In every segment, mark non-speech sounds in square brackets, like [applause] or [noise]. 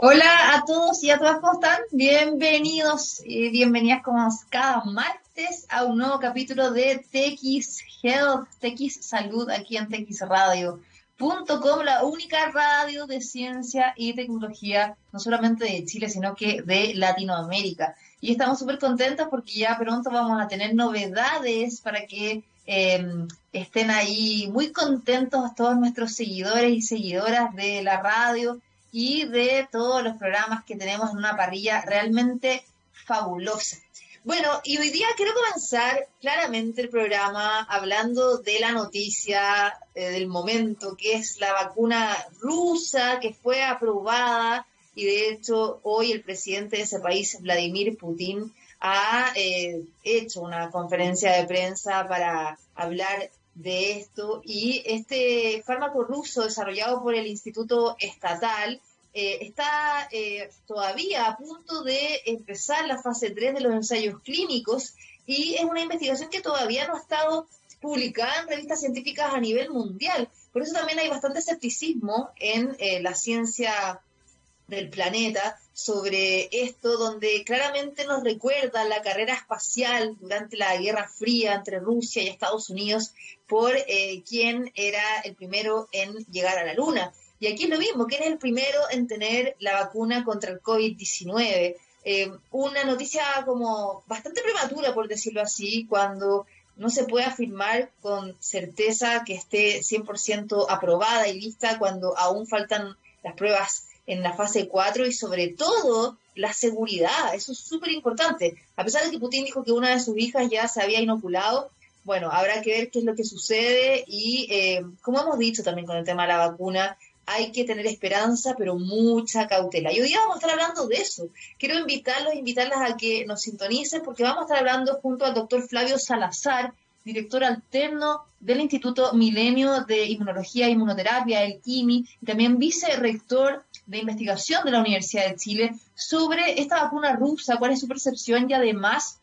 Hola a todos y a todas, ¿cómo están? Bienvenidos y bienvenidas como cada martes a un nuevo capítulo de TX Health, TX Salud aquí en TX Radio.com, la única radio de ciencia y tecnología, no solamente de Chile, sino que de Latinoamérica. Y estamos súper contentos porque ya pronto vamos a tener novedades para que em, estén ahí muy contentos todos nuestros seguidores y seguidoras de la radio y de todos los programas que tenemos en una parrilla realmente fabulosa. Bueno, y hoy día quiero comenzar claramente el programa hablando de la noticia eh, del momento, que es la vacuna rusa que fue aprobada y de hecho hoy el presidente de ese país, Vladimir Putin, ha eh, hecho una conferencia de prensa para hablar de esto y este fármaco ruso desarrollado por el Instituto Estatal eh, está eh, todavía a punto de empezar la fase 3 de los ensayos clínicos y es una investigación que todavía no ha estado publicada en revistas científicas a nivel mundial. Por eso también hay bastante escepticismo en eh, la ciencia del planeta sobre esto, donde claramente nos recuerda la carrera espacial durante la Guerra Fría entre Rusia y Estados Unidos por eh, quién era el primero en llegar a la Luna. Y aquí es lo mismo, quién es el primero en tener la vacuna contra el COVID-19. Eh, una noticia como bastante prematura, por decirlo así, cuando no se puede afirmar con certeza que esté 100% aprobada y lista cuando aún faltan las pruebas en la fase 4 y sobre todo la seguridad, eso es súper importante. A pesar de que Putin dijo que una de sus hijas ya se había inoculado, bueno, habrá que ver qué es lo que sucede y eh, como hemos dicho también con el tema de la vacuna, hay que tener esperanza, pero mucha cautela. Y hoy día vamos a estar hablando de eso. Quiero invitarlos, invitarlas a que nos sintonicen porque vamos a estar hablando junto al doctor Flavio Salazar, director alterno del Instituto Milenio de Inmunología e Inmunoterapia, el IMI, y también vicerrector de investigación de la Universidad de Chile sobre esta vacuna rusa, cuál es su percepción y además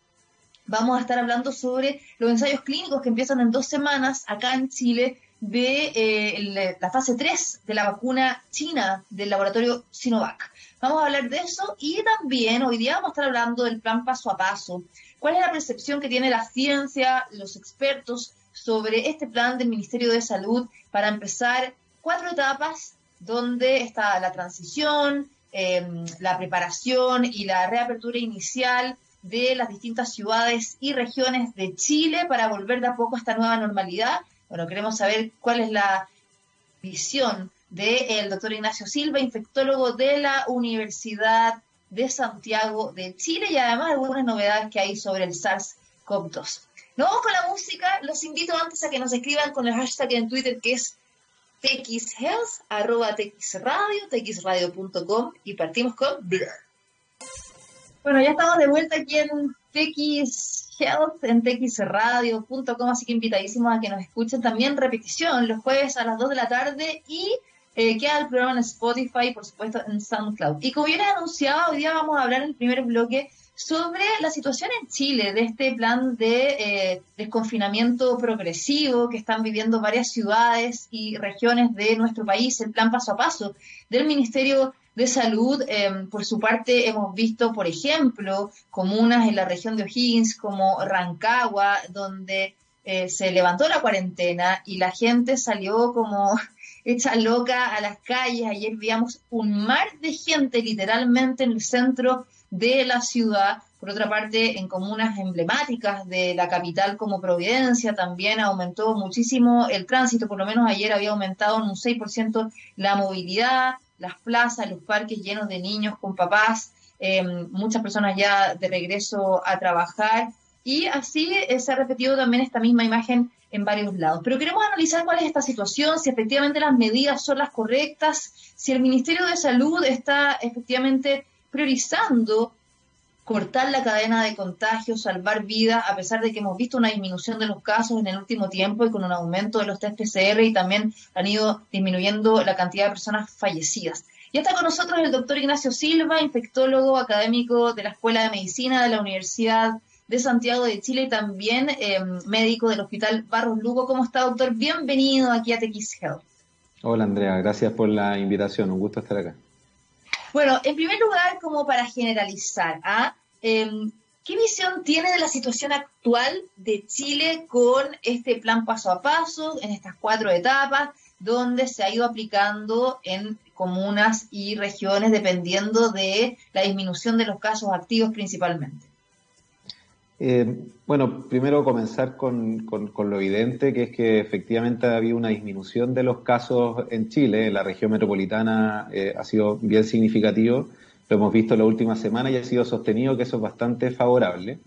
vamos a estar hablando sobre los ensayos clínicos que empiezan en dos semanas acá en Chile de eh, la fase 3 de la vacuna china del laboratorio Sinovac. Vamos a hablar de eso y también hoy día vamos a estar hablando del plan paso a paso. ¿Cuál es la percepción que tiene la ciencia, los expertos sobre este plan del Ministerio de Salud para empezar cuatro etapas donde está la transición, em, la preparación y la reapertura inicial de las distintas ciudades y regiones de Chile para volver de a poco a esta nueva normalidad. Bueno, queremos saber cuál es la visión del doctor Ignacio Silva, infectólogo de la Universidad de Santiago de Chile y además algunas novedades que hay sobre el SARS-CoV-2. Nos vamos con la música. Los invito antes a que nos escriban con el hashtag en Twitter que es txhealth, arroba txradio, txradio.com y partimos con Blur. Bueno, ya estamos de vuelta aquí en TX Health, en txradio.com, así que invitadísimos a que nos escuchen también repetición los jueves a las 2 de la tarde y eh, queda el programa en Spotify, por supuesto en SoundCloud. Y como bien anunciado, hoy día vamos a hablar en el primer bloque sobre la situación en Chile, de este plan de eh, desconfinamiento progresivo que están viviendo varias ciudades y regiones de nuestro país, el plan paso a paso del Ministerio de Salud. Em, por su parte, hemos visto, por ejemplo, comunas en la región de O'Higgins como Rancagua, donde eh, se levantó la cuarentena y la gente salió como [laughs] hecha loca a las calles. Ayer veíamos un mar de gente literalmente en el centro de la ciudad. Por otra parte, en comunas emblemáticas de la capital como Providencia también aumentó muchísimo el tránsito, por lo menos ayer había aumentado en un 6% la movilidad, las plazas, los parques llenos de niños con papás, em, muchas personas ya de regreso a trabajar y así eh, se ha repetido también esta misma imagen en varios lados. Pero queremos analizar cuál es esta situación, si efectivamente las medidas son las correctas, si el Ministerio de Salud está efectivamente priorizando cortar la cadena de contagios, salvar vidas, a pesar de que hemos visto una disminución de los casos en el último tiempo y con un aumento de los test PCR y también han ido disminuyendo la cantidad de personas fallecidas. Y está con nosotros el doctor Ignacio Silva, infectólogo académico de la Escuela de Medicina de la Universidad de Santiago de Chile y también eh, médico del Hospital Barros Lugo. ¿Cómo está, doctor? Bienvenido aquí a TX Health. Hola, Andrea. Gracias por la invitación. Un gusto estar acá. Bueno, en primer lugar, como para generalizar, ¿ah? Em, ¿qué visión tiene de la situación actual de Chile con este plan paso a paso, en estas cuatro etapas, donde se ha ido aplicando en comunas y regiones dependiendo de la disminución de los casos activos principalmente? Eh, bueno, primero comenzar con, lo evidente, que es que efectivamente ha habido una disminución de los casos en Chile, en la región metropolitana eh, ha sido bien significativo, lo hemos visto en la última semana y ha sido sostenido, que eso es bastante favorable.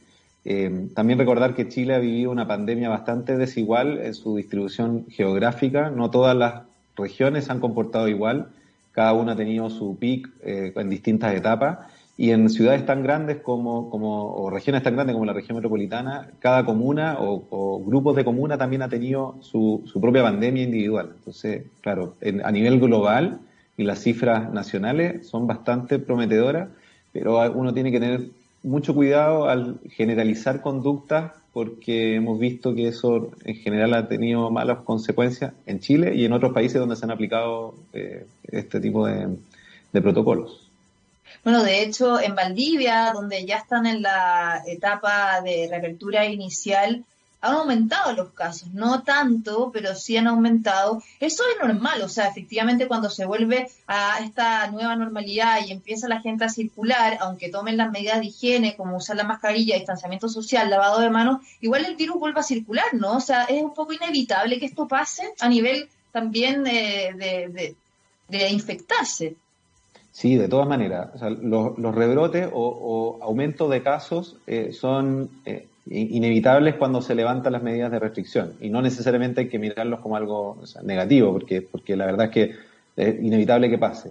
Eh, también recordar que Chile ha vivido una pandemia bastante desigual en su distribución geográfica, no todas las regiones se han comportado igual, cada una ha tenido su pic en distintas etapas y en ciudades tan grandes como, como, o regiones tan grandes como la región metropolitana, cada comuna o, grupos de comuna también ha tenido su, su propia pandemia individual. Entonces, claro, a nivel global y las cifras nacionales son bastante prometedoras, pero uno tiene que tener mucho cuidado al generalizar conductas porque hemos visto que eso en general ha tenido malas consecuencias en Chile y en otros países donde se han aplicado eh, este tipo de protocolos. Bueno, de hecho, en Valdivia, donde ya están en la etapa de reapertura inicial, han aumentado los casos, no tanto, pero sí han aumentado. Eso es normal, o sea, efectivamente cuando se vuelve a esta nueva normalidad y empieza la gente a circular, aunque tomen las medidas de higiene, como usar la mascarilla, distanciamiento social, lavado de manos, igual el virus vuelve a circular, ¿no? O sea, es un poco inevitable que esto pase a nivel también de, de, de infectarse. Sí, de todas maneras. los, rebrotes o, aumento de casos eh, son eh, inevitables cuando se levantan las medidas de restricción y no necesariamente hay que mirarlos como algo negativo, porque, porque la verdad es que es inevitable que pase.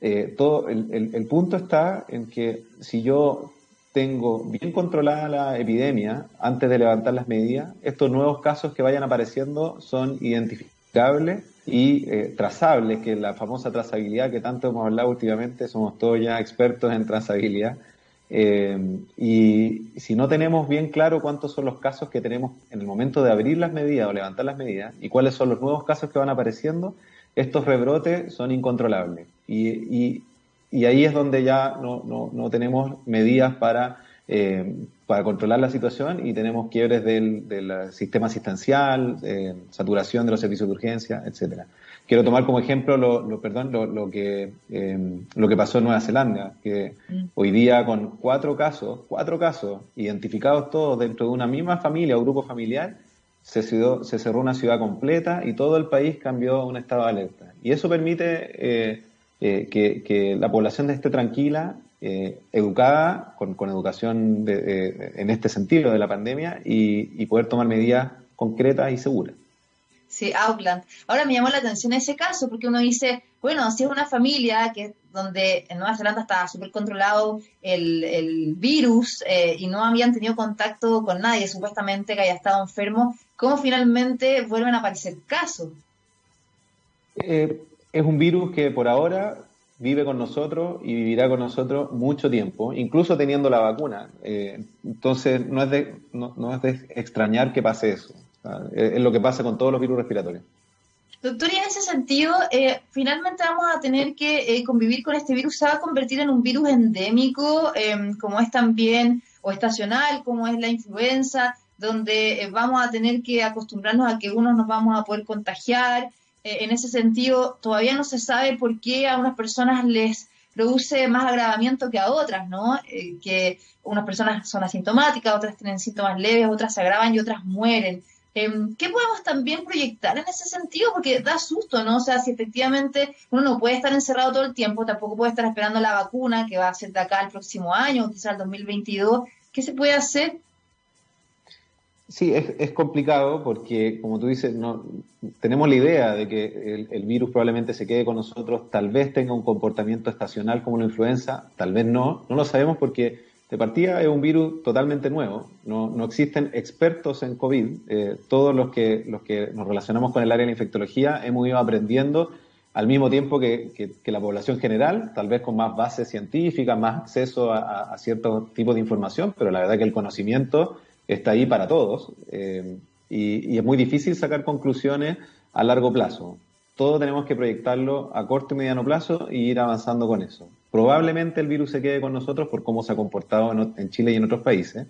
Eh, todo el, el, punto está en que si yo tengo bien controlada la epidemia antes de levantar las medidas, estos nuevos casos que vayan apareciendo son identificables y eh, trazables, que la famosa trazabilidad que tanto hemos hablado últimamente, somos todos ya expertos en trazabilidad. Eh, y si no tenemos bien claro cuántos son los casos que tenemos en el momento de abrir las medidas o levantar las medidas y cuáles son los nuevos casos que van apareciendo, estos rebrotes son incontrolables. Y, y, ahí es donde ya no, no, no tenemos medidas para eh, para controlar la situación y tenemos quiebres del, del sistema asistencial, eh, saturación de los servicios de urgencia, etcétera. Quiero tomar como ejemplo lo, lo perdón, lo, lo que, eh, lo que pasó en Nueva Zelanda, que mm. hoy día con cuatro casos, cuatro casos identificados todos dentro de una misma familia o grupo familiar, se, se cerró una ciudad completa y todo el país cambió a un estado de alerta. Y eso permite eh, que, que la población esté tranquila eh, educada, con, educación en este sentido de la pandemia y, poder tomar medidas concretas y seguras. Sí, Auckland. Ahora me llamó la atención ese caso porque uno dice, bueno, si es una familia que donde en Nueva Zelanda estaba súper controlado el, virus eh, y no habían tenido contacto con nadie supuestamente que haya estado enfermo, ¿cómo finalmente vuelven a aparecer casos? Eh, es un virus que por ahora vive con nosotros y vivirá con nosotros mucho tiempo, incluso teniendo la vacuna. Eh, entonces, no es, de, no, es de extrañar que pase eso. es, lo que pasa con todos los virus respiratorios. Doctor, y en ese sentido, eh, finalmente vamos a tener que eh, convivir con este virus. Se va a convertir en un virus endémico, em, como es también, o estacional, como es la influenza, donde vamos a tener que acostumbrarnos a que unos nos vamos a poder contagiar, eh, en ese sentido, todavía no se sabe por qué a unas personas les produce más agravamiento que a otras, ¿no? Eh, que unas personas son asintomáticas, otras tienen síntomas leves, otras se agravan y otras mueren. Em, ¿Qué podemos también proyectar en ese sentido? Porque da susto, ¿no? O sea, si efectivamente uno no puede estar encerrado todo el tiempo, tampoco puede estar esperando la vacuna que va a ser de acá el próximo año, quizás el 2022, ¿qué se puede hacer Sí, es, complicado porque, como tú dices, no, tenemos la idea de que el, virus probablemente se quede con nosotros, tal vez tenga un comportamiento estacional como la influenza, tal vez no, no lo sabemos porque de partida es un virus totalmente nuevo, no, no existen expertos en COVID, eh, todos los que, los que nos relacionamos con el área de la infectología hemos ido aprendiendo al mismo tiempo que, que, la población general, tal vez con más bases científicas, más acceso a, a cierto tipo de información, pero la verdad que el conocimiento está ahí para todos eh, y, es muy difícil sacar conclusiones a largo plazo. Todo tenemos que proyectarlo a corto y mediano plazo y ir avanzando con eso. probablemente el virus se quede con nosotros por cómo se ha comportado en, Chile y en otros países.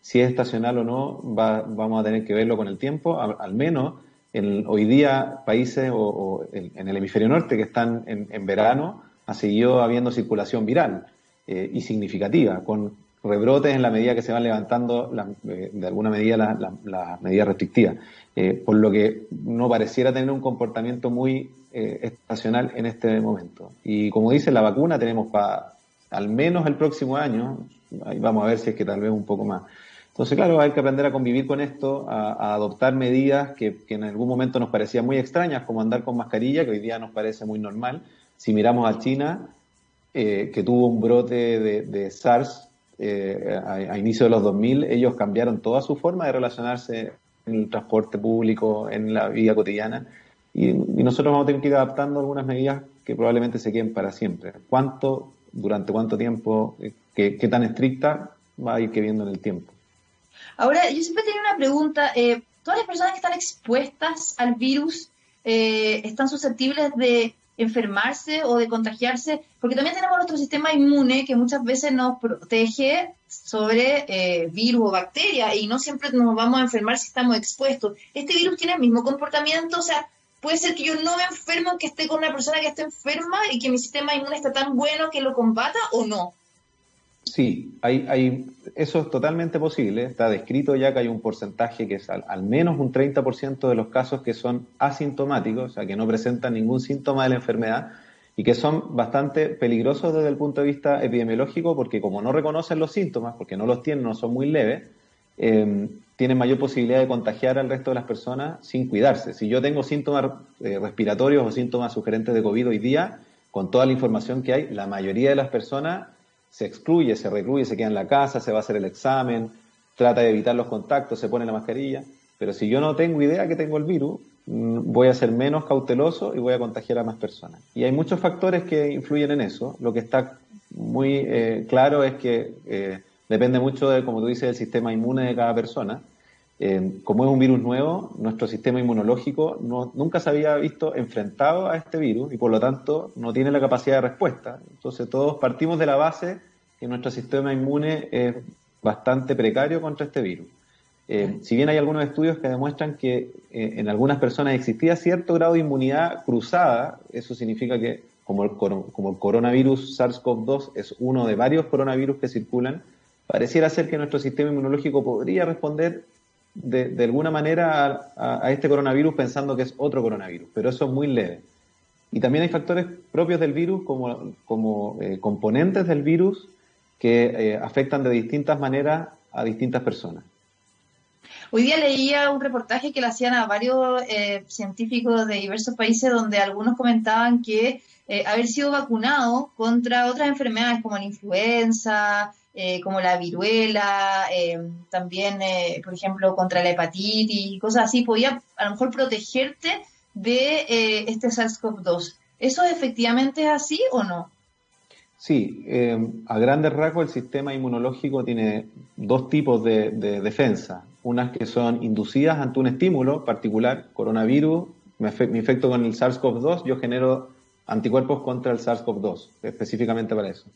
Si es estacional o no, vamos a tener que verlo con el tiempo. Al, menos en, hoy día países o, en, el hemisferio norte que están en, verano ha seguido habiendo circulación viral eh, y significativa, con rebrotes en la medida que se van levantando eh, de alguna medida las medidas restrictivas, eh, por lo que no pareciera tener un comportamiento muy eh, estacional en este momento. Y como dice la vacuna, tenemos para al menos el próximo año, ahí vamos a ver si es que tal vez un poco más. Entonces, claro, hay que aprender a convivir con esto, a, adoptar medidas que, en algún momento nos parecían muy extrañas, como andar con mascarilla, que hoy día nos parece muy normal. Si miramos a China, que tuvo un brote de SARS eh, a, inicio de los 2000, ellos cambiaron toda su forma de relacionarse en el transporte público, en la vida cotidiana, y, nosotros vamos a tener que ir adaptando algunas medidas que probablemente se queden para siempre. ¿Cuánto, durante cuánto tiempo, eh, qué, tan estricta va a ir viendo en el tiempo? Ahora, yo siempre tenía una pregunta. Eh, ¿Todas las personas que están expuestas al virus están susceptibles de enfermarse o de contagiarse, porque también tenemos nuestro sistema inmune que muchas veces nos protege sobre eh, virus o bacterias y no siempre nos vamos a enfermar si estamos expuestos. ¿Este virus tiene el mismo comportamiento? O sea, puede ser que yo no me enfermo, que esté con una persona que esté enferma y que mi sistema inmune está tan bueno que lo combata o no. Sí, hay, hay, eso es totalmente posible. Está descrito ya que hay un porcentaje que es al, menos un 30% de los casos que son asintomáticos, o sea, que no presentan ningún síntoma de la enfermedad y que son bastante peligrosos desde el punto de vista epidemiológico porque como no reconocen los síntomas, porque no los tienen, no son muy leves, eh, tienen mayor posibilidad de contagiar al resto de las personas sin cuidarse. Si yo tengo síntomas eh, respiratorios o síntomas sugerentes de COVID hoy día, con toda la información que hay, la mayoría de las personas se excluye, se recluye, se queda en la casa, se va a hacer el examen, trata de evitar los contactos, se pone la mascarilla. Pero si yo no tengo idea que tengo el virus, mm, voy a ser menos cauteloso y voy a contagiar a más personas. Y hay muchos factores que influyen en eso. Lo que está muy eh, claro es que eh, depende mucho de, como tú dices, del sistema inmune de cada persona. Eh, como es un virus nuevo, nuestro sistema inmunológico no, nunca se había visto enfrentado a este virus y por lo tanto no tiene la capacidad de respuesta. Entonces todos partimos de la base que nuestro sistema inmune es bastante precario contra este virus. Eh, si bien hay algunos estudios que demuestran que eh, en algunas personas existía cierto grado de inmunidad cruzada, eso significa que como el, como el coronavirus SARS-CoV-2 es uno de varios coronavirus que circulan, pareciera ser que nuestro sistema inmunológico podría responder de, alguna manera a, este coronavirus pensando que es otro coronavirus, pero eso es muy leve. Y también hay factores propios del virus como, como eh, componentes del virus que eh, afectan de distintas maneras a distintas personas. Hoy día leía un reportaje que le hacían a varios eh, científicos de diversos países donde algunos comentaban que haber sido vacunado contra otras enfermedades como la influenza, eh, como la viruela, eh, también, eh, por ejemplo, contra la hepatitis cosas así, podía a lo mejor protegerte de este SARS-CoV-2. ¿Eso efectivamente es así o no? Sí, a grandes rasgos el sistema inmunológico tiene dos tipos de, defensa. Unas que son inducidas ante un estímulo particular, coronavirus, me, infecto con el SARS-CoV-2, yo genero anticuerpos contra el SARS-CoV-2, específicamente para eso.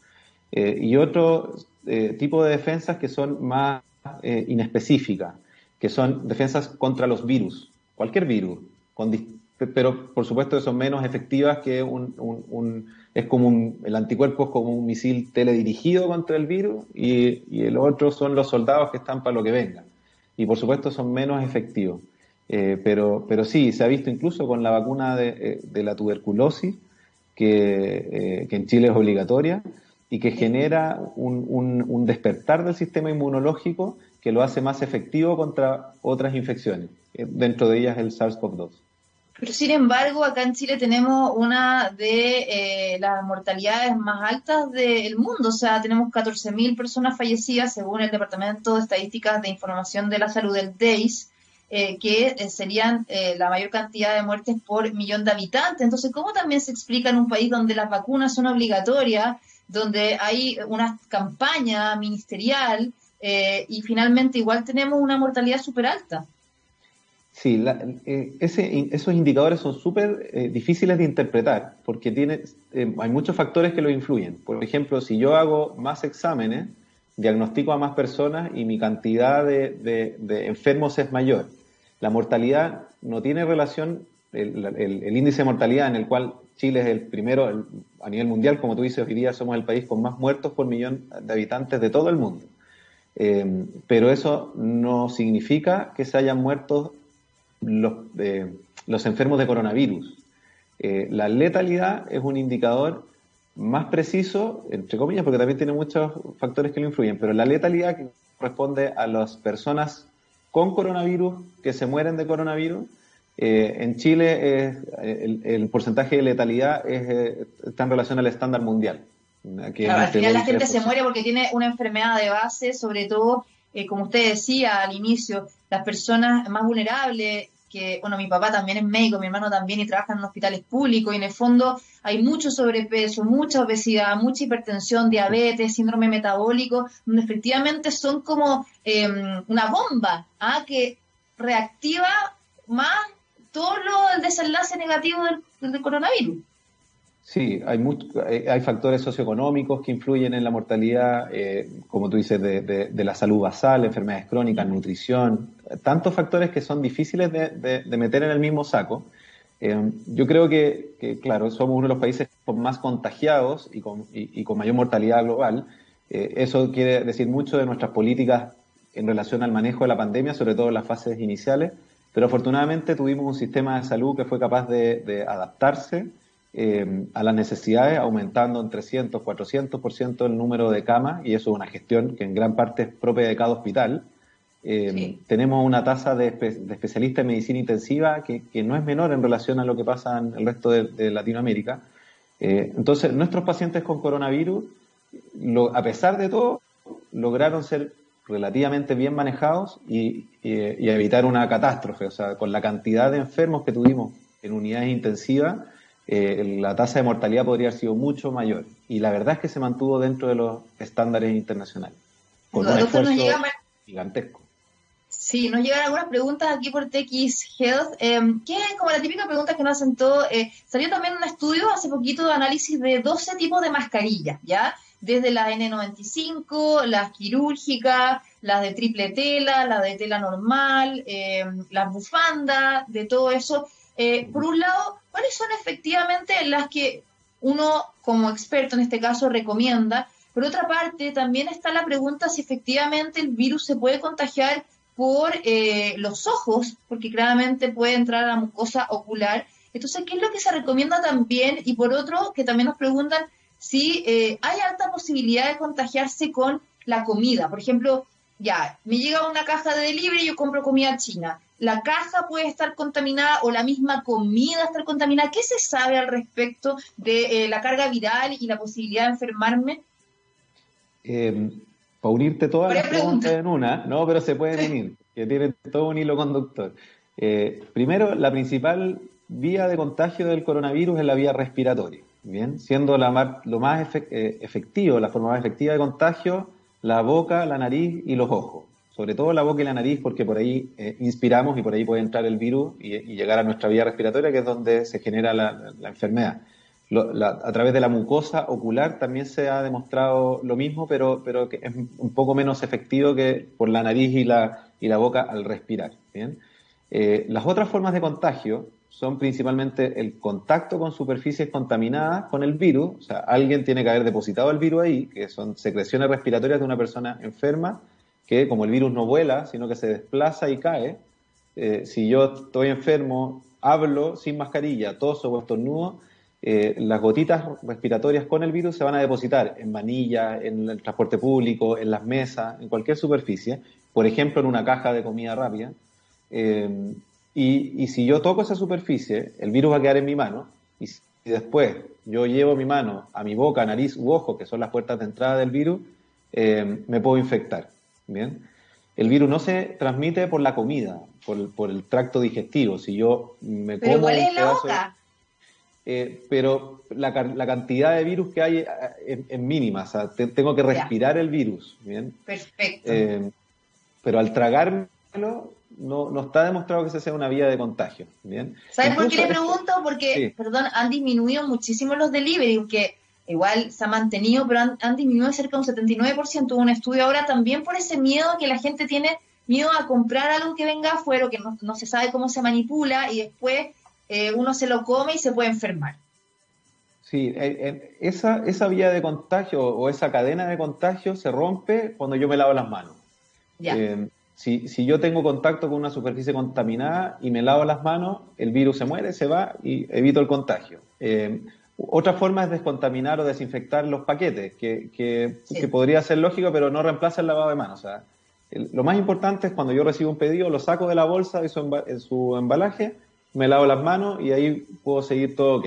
Eh, y otro eh, tipo de defensas que son más eh, inespecíficas, que son defensas contra los virus, cualquier virus, pero por supuesto son menos efectivas que un, es como el anticuerpo es como un misil teledirigido contra el virus y, y, el otro son los soldados que están para lo que venga. Y por supuesto son menos efectivos. pero, pero sí, se ha visto incluso con la vacuna de, de la tuberculosis, que, que en Chile es obligatoria, y que genera un, despertar del sistema inmunológico que lo hace más efectivo contra otras infecciones, eh, dentro de ellas el SARS-CoV-2. Pero sin embargo, acá en Chile tenemos una de eh, las mortalidades más altas del mundo, o sea, tenemos 14.000 personas fallecidas según el Departamento de Estadísticas de Información de la Salud del DEIS, eh, que serían la mayor cantidad de muertes por millón de habitantes. Entonces, ¿cómo también se explica en un país donde las vacunas son obligatorias, donde hay una campaña ministerial eh, y finalmente igual tenemos una mortalidad súper alta. Sí, eh, ese, esos indicadores son súper eh, difíciles de interpretar porque tiene, hay muchos factores que lo influyen. Por ejemplo, si yo hago más exámenes, diagnostico a más personas y mi cantidad de, enfermos es mayor. La mortalidad no tiene relación, el, índice de mortalidad en el cual Chile es el primero a nivel mundial, como tú dices, hoy día somos el país con más muertos por millón de habitantes de todo el mundo. pero eso no significa que se hayan muerto los, eh, los enfermos de coronavirus. Eh, la letalidad es un indicador más preciso, entre comillas, porque también tiene muchos factores que lo influyen, pero la letalidad corresponde a las personas con coronavirus que se mueren de coronavirus. Eh, en Chile el, porcentaje de letalidad es, está en relación al estándar mundial. al final la gente se muere porque tiene una enfermedad de base, sobre todo, como usted decía al inicio, las personas más vulnerables, que, bueno, mi papá también es médico, mi hermano también y trabaja en hospitales públicos y en el fondo hay mucho sobrepeso, mucha obesidad, mucha hipertensión, diabetes, síndrome metabólico, donde efectivamente son como em, una bomba ¿ah? que reactiva más todo lo, el desenlace negativo del coronavirus. Sí, hay, eh, hay factores socioeconómicos que influyen en la mortalidad, eh, como tú dices, de, la salud basal, enfermedades crónicas, nutrición, tantos factores que son difíciles de, meter en el mismo saco. Eh, yo creo que, claro, somos uno de los países más contagiados y con, y, con mayor mortalidad global. eso quiere decir mucho de nuestras políticas en relación al manejo de la pandemia, sobre todo en las fases iniciales, pero afortunadamente tuvimos un sistema de salud que fue capaz de adaptarse eh, a las necesidades, aumentando en 300, 400% el número de camas, y eso es una gestión que en gran parte es propia de cada hospital. Eh, tenemos una tasa de, especialistas en medicina intensiva que, no es menor en relación a lo que pasa en el resto de, Latinoamérica. Eh, entonces, nuestros pacientes con coronavirus, a pesar de todo, lograron ser relativamente bien manejados y, y, evitar una catástrofe. O sea, con la cantidad de enfermos que tuvimos en unidades intensivas, eh, la tasa de mortalidad podría haber sido mucho mayor. Y la verdad es que se mantuvo dentro de los estándares internacionales. Con un esfuerzo gigantesco. Sí, nos llegan algunas preguntas aquí por TX Health, eh, que es como la típica pregunta que nos hacen todos. Eh, salió también un estudio hace poquito de análisis de 12 tipos de mascarillas, ¿ya? Desde las N95, las quirúrgicas, las de triple tela, las de tela normal, eh, las bufandas, de todo eso. Eh, por un lado, ¿cuáles son efectivamente las que uno como experto en este caso recomienda? Por otra parte, también está la pregunta si efectivamente el virus se puede contagiar por eh, los ojos, porque claramente puede entrar a la mucosa ocular. Entonces, ¿qué es lo que se recomienda también? Y por otro, que también nos preguntan si eh, hay alta posibilidad de contagiarse con la comida. Por ejemplo, ya, me llega una caja de delivery y yo compro comida china la caja puede estar contaminada o la misma comida estar contaminada. ¿Qué se sabe al respecto de eh, la carga viral y la posibilidad de enfermarme? Eh, para unirte todas las preguntas en una, no, pero se pueden unir, que tienen todo un hilo conductor. Eh, primero, la principal vía de contagio del coronavirus es la vía respiratoria, bien, siendo lo más efectivo, la forma más efectiva de contagio, la boca, la nariz y los ojos sobre todo la boca y la nariz, porque por ahí eh, inspiramos y por ahí puede entrar el virus y, llegar a nuestra vía respiratoria, que es donde se genera la, enfermedad. a través de la mucosa ocular también se ha demostrado lo mismo, pero, pero que es un poco menos efectivo que por la nariz y la, y la boca al respirar. ¿bien? Eh, las otras formas de contagio son principalmente el contacto con superficies contaminadas con el virus, o sea, alguien tiene que haber depositado el virus ahí, que son secreciones respiratorias de una persona enferma, que como el virus no vuela, sino que se desplaza y cae, eh, si yo estoy enfermo, hablo sin mascarilla, toso o estornudo, eh, las gotitas respiratorias con el virus se van a depositar en manilla, en el transporte público, en las mesas, en cualquier superficie, por ejemplo en una caja de comida rápida. Eh, y, y, si yo toco esa superficie, el virus va a quedar en mi mano, y si después yo llevo mi mano a mi boca, nariz u ojo, que son las puertas de entrada del virus, me puedo infectar. Bien. El virus no se transmite por la comida, por, el tracto digestivo. Si yo me ¿Pero como. es la boca? Eh, pero la, cantidad de virus que hay eh, es, mínima, o sea, tengo que respirar el virus. ¿bien? Perfecto. Eh, pero al tragármelo, no, no está demostrado que esa sea una vía de contagio. ¿bien? ¿Sabes por qué le pregunto? Porque, perdón, han disminuido muchísimo los delivery, aunque igual se ha mantenido, pero han, disminuido cerca de un 79%. Hubo un estudio ahora también por ese miedo que la gente tiene, miedo a comprar algo que venga afuera, que no, se sabe cómo se manipula y después eh, uno se lo come y se puede enfermar. Sí, eh, eh, esa, esa vía de contagio o esa cadena de contagio se rompe cuando yo me lavo las manos. Eh, si, si, yo tengo contacto con una superficie contaminada y me lavo las manos, el virus se muere, se va y evito el contagio. otra forma es descontaminar o desinfectar los paquetes, que, que, podría ser lógico, pero no reemplaza el lavado de manos. O sea, lo más importante es cuando yo recibo un pedido, lo saco de la bolsa de su, su embalaje, me lavo las manos y ahí puedo seguir todo ok.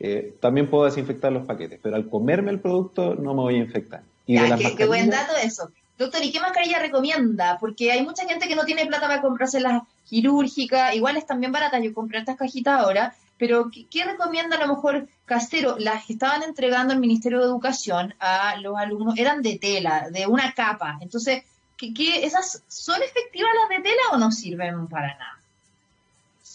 Eh, también puedo desinfectar los paquetes, pero al comerme el producto no me voy a infectar. Y qué, buen dato eso. Doctor, ¿y qué mascarilla recomienda? Porque hay mucha gente que no tiene plata para comprarse las quirúrgicas, igual es también barata, yo compré estas cajitas ahora, pero ¿qué, recomienda a lo mejor casero? Las que estaban entregando el Ministerio de Educación a los alumnos eran de tela, de una capa. Entonces, ¿qué, esas son efectivas las de tela o no sirven para nada?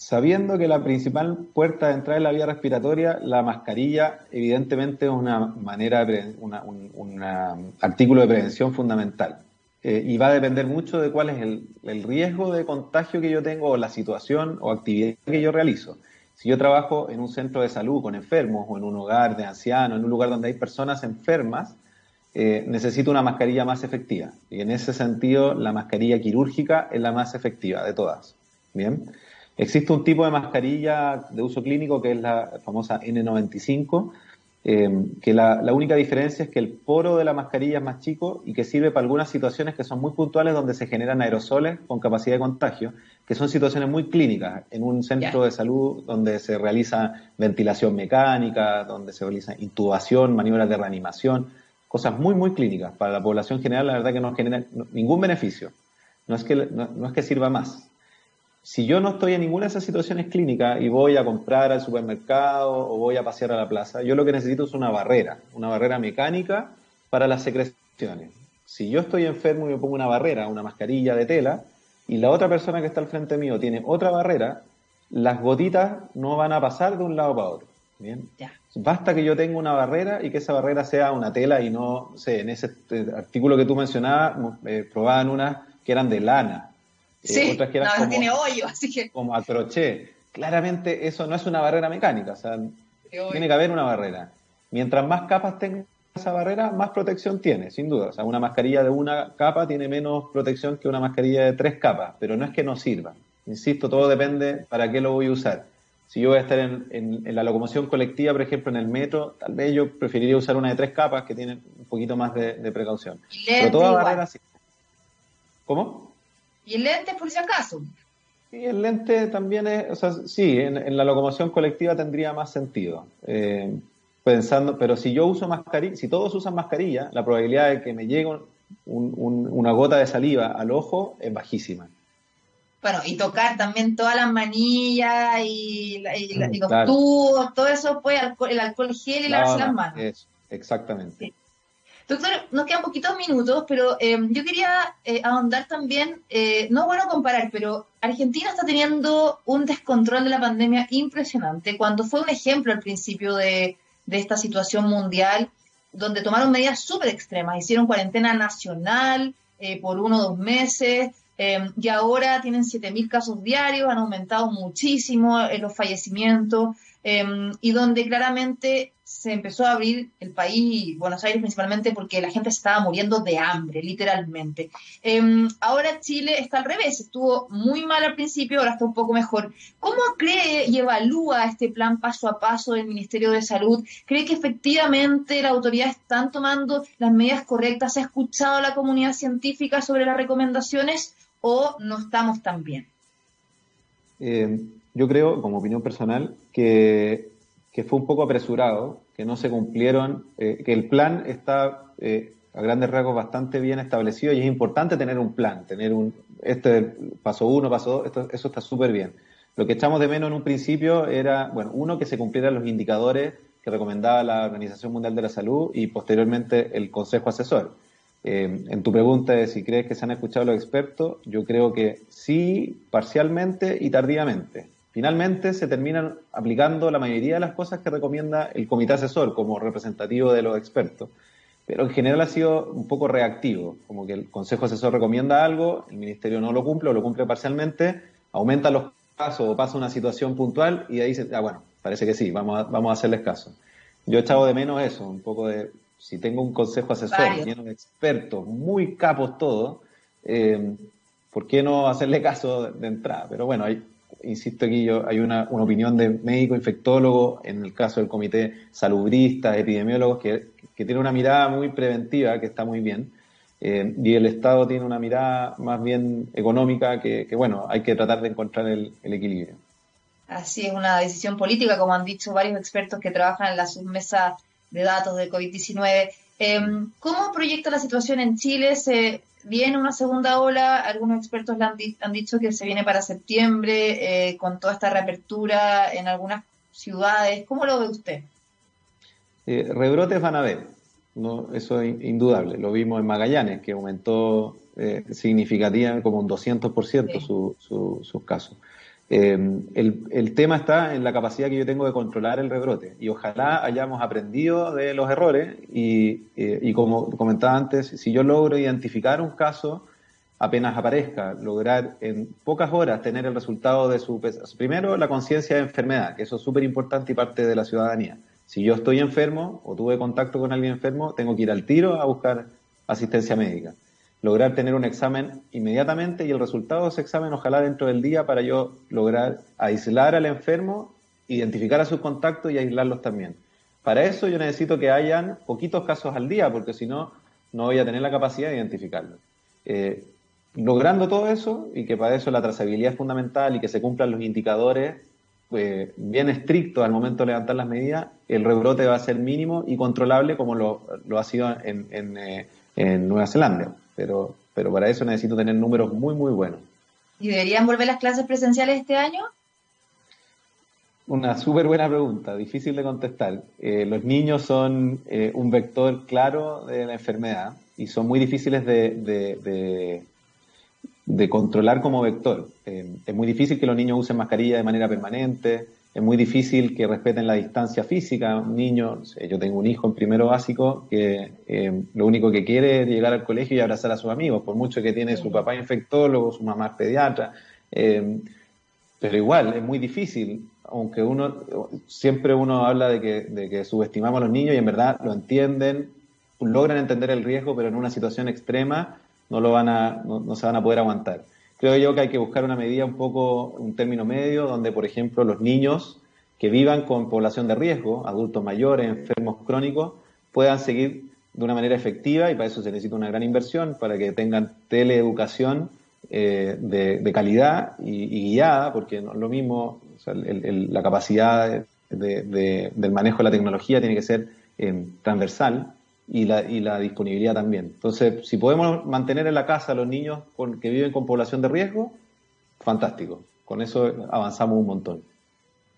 Sabiendo que la principal puerta de entrada es la vía respiratoria, la mascarilla evidentemente es una manera, un, artículo de prevención fundamental. Eh, y va a depender mucho de cuál es el, riesgo de contagio que yo tengo o la situación o actividad que yo realizo. Si yo trabajo en un centro de salud con enfermos o en un hogar de ancianos, en un lugar donde hay personas enfermas, eh, necesito una mascarilla más efectiva. Y en ese sentido, la mascarilla quirúrgica es la más efectiva de todas. Bien. Existe un tipo de mascarilla de uso clínico que es la famosa N95, eh, que la, única diferencia es que el poro de la mascarilla es más chico y que sirve para algunas situaciones que son muy puntuales donde se generan aerosoles con capacidad de contagio, que son situaciones muy clínicas, en un centro de salud donde se realiza ventilación mecánica, donde se realiza intubación, maniobras de reanimación, cosas muy, muy clínicas. Para la población general, la verdad que no genera ningún beneficio. No es que, no es que sirva más, si yo no estoy en ninguna de esas situaciones clínicas y voy a comprar al supermercado o voy a pasear a la plaza, yo lo que necesito es una barrera, una barrera mecánica para las secreciones. Si yo estoy enfermo y me pongo una barrera, una mascarilla de tela, y la otra persona que está al frente mío tiene otra barrera, las gotitas no van a pasar de un lado para otro. Bien. Basta que yo tenga una barrera y que esa barrera sea una tela y no, sé, en ese eh, artículo que tú mencionabas, eh, probaban unas que eran de lana. Eh, sí, otras que como, tiene hoyo, [laughs] así que... Como a crochet. Claramente eso no es una barrera mecánica, o sea, tiene que haber una barrera. Mientras más capas tenga esa barrera, más protección tiene, sin duda. O sea, una mascarilla de una capa tiene menos protección que una mascarilla de tres capas, pero no es que no sirva. Insisto, todo depende para qué lo voy a usar. Si yo voy a estar en, en, la locomoción colectiva, por ejemplo, en el metro, tal vez yo preferiría usar una de tres capas que tiene un poquito más de, precaución. Pero toda barrera sí. ¿Cómo? Y el lente, por si acaso. Y el lente también es, o sea, sí, en, la locomoción colectiva tendría más sentido. Eh, pensando, pero si yo uso mascarilla, si todos usan mascarilla, la probabilidad de que me llegue una gota de saliva al ojo es bajísima. Bueno, y tocar también todas las manillas y, los tubos, todo eso, pues el alcohol gel y lavarse las manos. exactamente. Doctor, nos quedan poquitos minutos, pero eh, yo quería eh, ahondar también, eh, no bueno comparar, pero Argentina está teniendo un descontrol de la pandemia impresionante, cuando fue un ejemplo al principio de, esta situación mundial, donde tomaron medidas súper extremas, hicieron cuarentena nacional por uno o dos meses, y ahora tienen 7.000 casos diarios, han aumentado muchísimo los fallecimientos, y donde claramente se empezó a abrir el país, Buenos Aires principalmente, porque la gente se estaba muriendo de hambre, literalmente. Em, ahora Chile está al revés, estuvo muy mal al principio, ahora está un poco mejor. ¿Cómo cree y evalúa este plan paso a paso del Ministerio de Salud? ¿Cree que efectivamente las autoridades están tomando las medidas correctas? ¿Se ha escuchado a la comunidad científica sobre las recomendaciones o no estamos tan bien? Eh, yo creo, como opinión personal, que que fue un poco apresurado, que no se cumplieron, eh, que el plan está eh, a grandes rasgos bastante bien establecido y es importante tener un plan, tener un, este paso uno, paso dos, eso está súper bien. Lo que echamos de menos en un principio era, bueno, uno, que se cumplieran los indicadores que recomendaba la Organización Mundial de la Salud y posteriormente el Consejo Asesor. Eh, en tu pregunta de si crees que se han escuchado los expertos, yo creo que sí, parcialmente y tardíamente. Finalmente se terminan aplicando la mayoría de las cosas que recomienda el comité asesor como representativo de los expertos, pero en general ha sido un poco reactivo, como que el consejo asesor recomienda algo, el ministerio no lo cumple o lo cumple parcialmente, aumenta los casos o pasa una situación puntual y ahí dice, ah, bueno, parece que sí, vamos a, vamos a hacerles caso. Yo he echado de menos eso, un poco de si tengo un consejo asesor lleno de expertos, muy capos todos, eh, ¿por qué no hacerle caso de, entrada? Pero bueno, hay, insisto aquí, yo, hay una, opinión de médico infectólogo, en el caso del comité salubristas, epidemiólogos, que, tiene una mirada muy preventiva, que está muy bien, eh, y el Estado tiene una mirada más bien económica, que, bueno, hay que tratar de encontrar el, equilibrio. Así es una decisión política, como han dicho varios expertos que trabajan en la submesa de datos de COVID-19. Em, ¿Cómo proyecta la situación en Chile? ¿Se viene una segunda ola? Algunos expertos han, dicho que se viene para septiembre eh, con toda esta reapertura en algunas ciudades. ¿Cómo lo ve usted? Eh, rebrotes van a haber, no, eso es indudable. Lo vimos en Magallanes, que aumentó eh, significativamente como un 200% sus casos. Em, el, tema está en la capacidad que yo tengo de controlar el rebrote y ojalá hayamos aprendido de los errores y, eh, como comentaba antes, si yo logro identificar un caso apenas aparezca, lograr en pocas horas tener el resultado de su... Primero, la conciencia de enfermedad, que eso es súper importante y parte de la ciudadanía. Si yo estoy enfermo o tuve contacto con alguien enfermo, tengo que ir al tiro a buscar asistencia médica lograr tener un examen inmediatamente y el resultado de ese examen ojalá dentro del día para yo lograr aislar al enfermo, identificar a sus contactos y aislarlos también. Para eso yo necesito que hayan poquitos casos al día, porque si no, no voy a tener la capacidad de identificarlos. Eh, logrando todo eso, y que para eso la trazabilidad es fundamental y que se cumplan los indicadores eh, bien estrictos al momento de levantar las medidas, el rebrote va a ser mínimo y controlable como lo, ha sido en, en eh, Nueva Zelanda pero, pero para eso necesito tener números muy, muy buenos. ¿Y deberían volver las clases presenciales este año? Una súper buena pregunta, difícil de contestar. Eh, los niños son eh, un vector claro de la enfermedad y son muy difíciles de, de, controlar como vector. Eh, es muy difícil que los niños usen mascarilla de manera permanente, es muy difícil que respeten la distancia física. Un niño, yo tengo un hijo en primero básico que eh, lo único que quiere es llegar al colegio y abrazar a sus amigos, por mucho que tiene su papá infectólogo, su mamá pediatra. Eh, pero igual, es muy difícil, aunque uno, siempre uno habla de que, de que subestimamos a los niños y en verdad lo entienden, logran entender el riesgo, pero en una situación extrema no lo van a, no se van a poder aguantar creo yo que hay que buscar una medida un poco, un término medio, donde, por ejemplo, los niños que vivan con población de riesgo, adultos mayores, enfermos crónicos, puedan seguir de una manera efectiva y para eso se necesita una gran inversión, para que tengan teleeducación eh, de, calidad y, guiada, porque no, lo mismo, la capacidad del manejo de la tecnología tiene que ser eh, transversal y la, y la disponibilidad también. Entonces, si podemos mantener en la casa a los niños que viven con población de riesgo, fantástico. Con eso avanzamos un montón.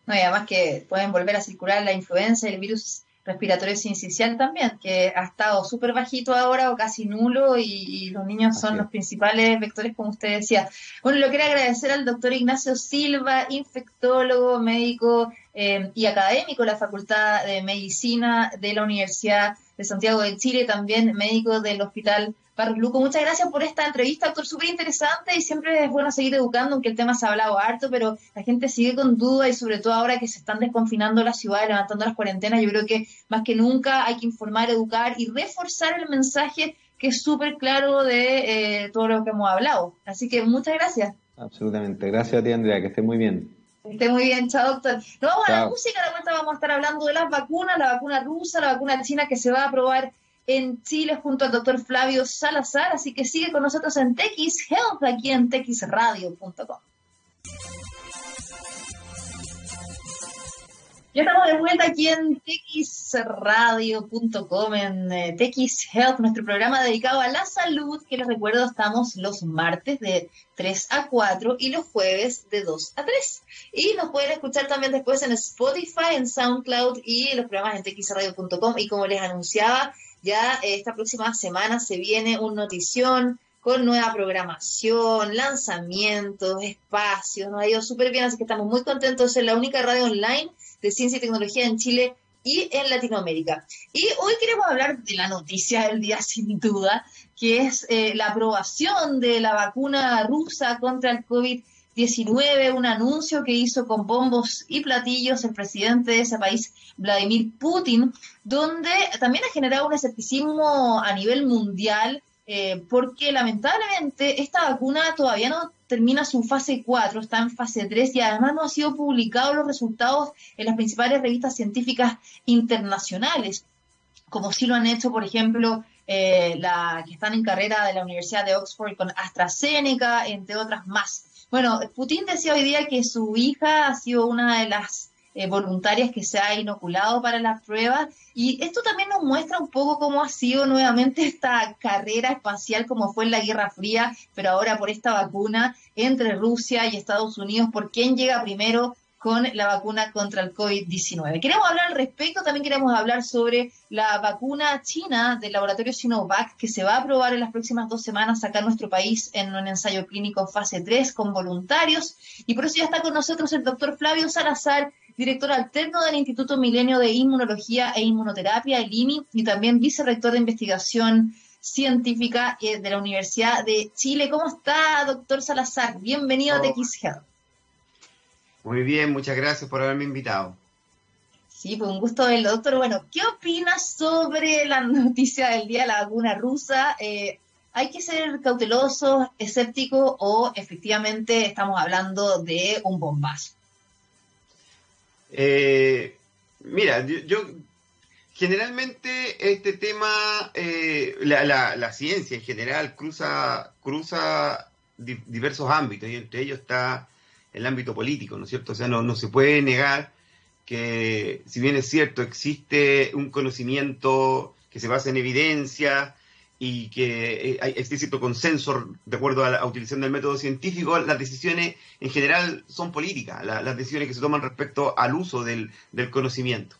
No, y además que pueden volver a circular la influenza el virus respiratorio sincicial también, que ha estado súper bajito ahora o casi nulo y, los niños son los principales vectores, como usted decía. Bueno, lo quiero agradecer al doctor Ignacio Silva, infectólogo, médico eh, y académico de la Facultad de Medicina de la Universidad de Santiago de Chile, también médico del Hospital Luco. Muchas gracias por esta entrevista, doctor, súper interesante y siempre es bueno seguir educando, aunque el tema se ha hablado harto, pero la gente sigue con dudas y sobre todo ahora que se están desconfinando las ciudades, levantando las cuarentenas, yo creo que más que nunca hay que informar, educar y reforzar el mensaje que es súper claro de eh, todo lo que hemos hablado. Así que muchas gracias. Absolutamente. Gracias a ti, Andrea, que esté muy bien. Esté muy bien, chao doctor. Nos vamos a la música, la vuelta vamos a estar hablando de las vacunas, la vacuna rusa, la vacuna china que se va a probar en Chile junto al doctor Flavio Salazar, así que sigue con nosotros en TX Health aquí en texradio.com. Ya estamos de vuelta aquí en texradio.com, en eh, Health, nuestro programa dedicado a la salud, que les recuerdo estamos los martes de 3 a 4 y los jueves de 2 a 3. Y nos pueden escuchar también después en Spotify, en SoundCloud y los programas en texradio.com. Y como les anunciaba, Ya esta próxima semana se viene un notición con nueva programación, lanzamientos, espacios, nos ha ido súper bien, así que estamos muy contentos de ser la única radio online de ciencia y tecnología en Chile y en Latinoamérica. Y hoy queremos hablar de la noticia del día, [laughs] sin duda, que es eh, la aprobación de la vacuna rusa contra el COVID-19, un anuncio que hizo con bombos y platillos el presidente de ese país, Vladimir Putin, donde también ha generado un escepticismo a nivel mundial eh, porque lamentablemente esta vacuna todavía no termina su fase 4, está en fase 3 y además no han sido publicados los resultados en las principales revistas científicas internacionales, como sí lo han hecho, por ejemplo, eh, la que están en carrera de la Universidad de Oxford con AstraZeneca, entre otras más. Bueno, Putin decía hoy día que su hija ha sido una de las eh, voluntarias que se ha inoculado para las pruebas. Y esto también nos muestra un poco cómo ha sido nuevamente [laughs] esta carrera espacial como fue en la Guerra Fría, pero ahora por esta vacuna entre Rusia y Estados Unidos, por quién llega primero con la vacuna contra el COVID-19. Queremos hablar al respecto, también queremos hablar sobre la vacuna china del laboratorio Sinovac que se va a probar en las próximas dos semanas acá en nuestro país en un ensayo clínico fase 3 con voluntarios. Y por eso ya está con nosotros el doctor Flavio Salazar, director alterno del Instituto Milenio de Inmunología e Inmunoterapia, el IMI, y también vicerrector de investigación científica eh, de la Universidad de Chile. ¿Cómo está, doctor Salazar? Bienvenido a TX Health. Muy bien, muchas gracias por haberme invitado. Sí, pues un gusto verlo, doctor. Bueno, ¿qué opinas sobre la [laughs] noticia del día de la vacuna rusa? Eh, ¿Hay que ser cautelosos, escépticos o efectivamente estamos hablando de un bombazo? Eh, mira, yo, generalmente este tema, eh, la, ciencia en general cruza, cruza diversos ámbitos y entre ellos está el ámbito político, ¿no es cierto? O sea, no, se puede negar que, si bien es cierto, existe un conocimiento que se basa en evidencia, y que eh, hay cierto consenso de acuerdo a la utilización del método científico, las decisiones en general son políticas, las decisiones que se toman respecto al uso del, conocimiento.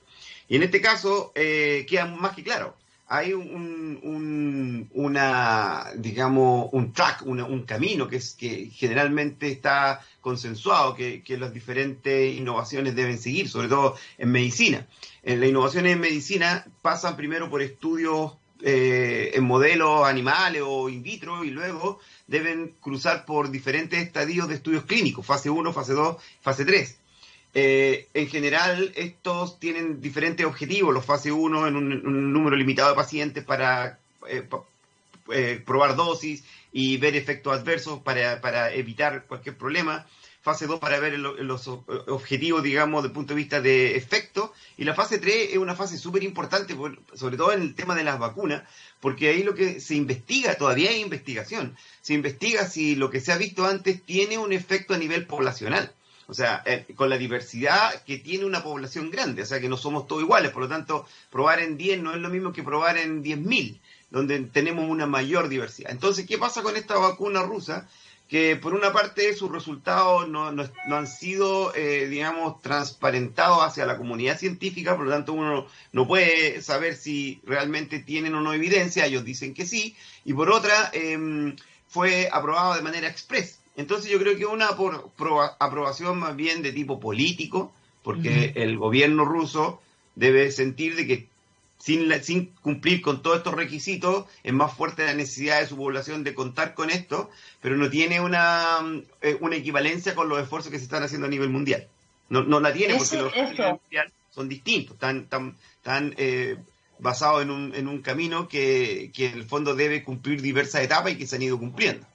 Y en este caso eh, queda más que claro, hay un, una, digamos, un track, un camino que, es, que generalmente está consensuado, que, que las diferentes innovaciones deben seguir, sobre todo en medicina. En las innovaciones en medicina pasan primero por estudios eh, en modelos animales o in vitro y luego deben cruzar por diferentes estadios de estudios clínicos, fase 1, fase 2, fase 3. Eh, en general, estos tienen diferentes objetivos. Los fase 1 en un, número limitado de pacientes para eh, probar dosis y ver efectos adversos para, para evitar cualquier problema fase 2 para ver los objetivos, digamos, desde el punto de vista de efecto, y la fase 3 es una fase súper importante, sobre todo en el tema de las vacunas, porque ahí lo que se investiga, todavía hay investigación, se investiga si lo que se ha visto antes tiene un efecto a nivel poblacional. O sea, eh, con la diversidad que tiene una población grande, o sea, que no somos todos iguales, por lo tanto, probar en 10 no es lo mismo que probar en 10.000, donde tenemos una mayor diversidad. Entonces, ¿qué pasa con esta vacuna rusa? que por una parte sus resultados no, no, han sido, eh, digamos, transparentados hacia la comunidad científica, por lo tanto uno no puede saber si realmente tienen o no evidencia, ellos dicen que sí, y por otra, em, fue aprobado de manera express. Entonces yo creo que una por, aprobación más bien de tipo político, porque el gobierno ruso debe sentir de que sin, cumplir con todos estos requisitos, es más fuerte la necesidad de su población de contar con esto, pero no tiene una, eh, una equivalencia con los esfuerzos que se están haciendo a nivel mundial. No, no la tiene porque los esfuerzos son distintos, están, tan eh, basados en un, en un camino que, que en el fondo debe cumplir diversas etapas y que se han ido cumpliendo.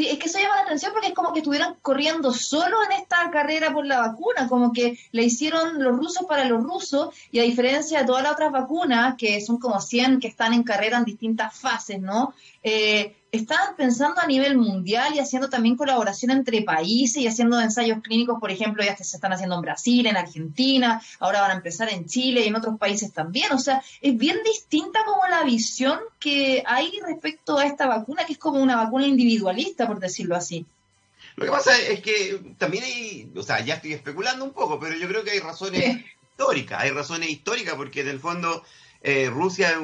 Sí, es que eso llama la atención porque es como que estuvieran corriendo solo en esta carrera por la vacuna, como que le hicieron los rusos para los rusos y a diferencia de todas las otras vacunas, que son como 100 que están en carrera en distintas fases, ¿no? Eh, estaban pensando a nivel mundial y haciendo también colaboración entre países y haciendo ensayos clínicos, por ejemplo, ya que se están haciendo en Brasil, en Argentina, ahora van a empezar en Chile y en otros países también. O sea, es bien distinta como la visión que hay respecto a esta vacuna, que es como una vacuna individualista, por decirlo así. Lo que pasa es que también hay, o sea, ya estoy especulando un poco, pero yo creo que hay razones históricas, hay razones históricas porque en el fondo Rusia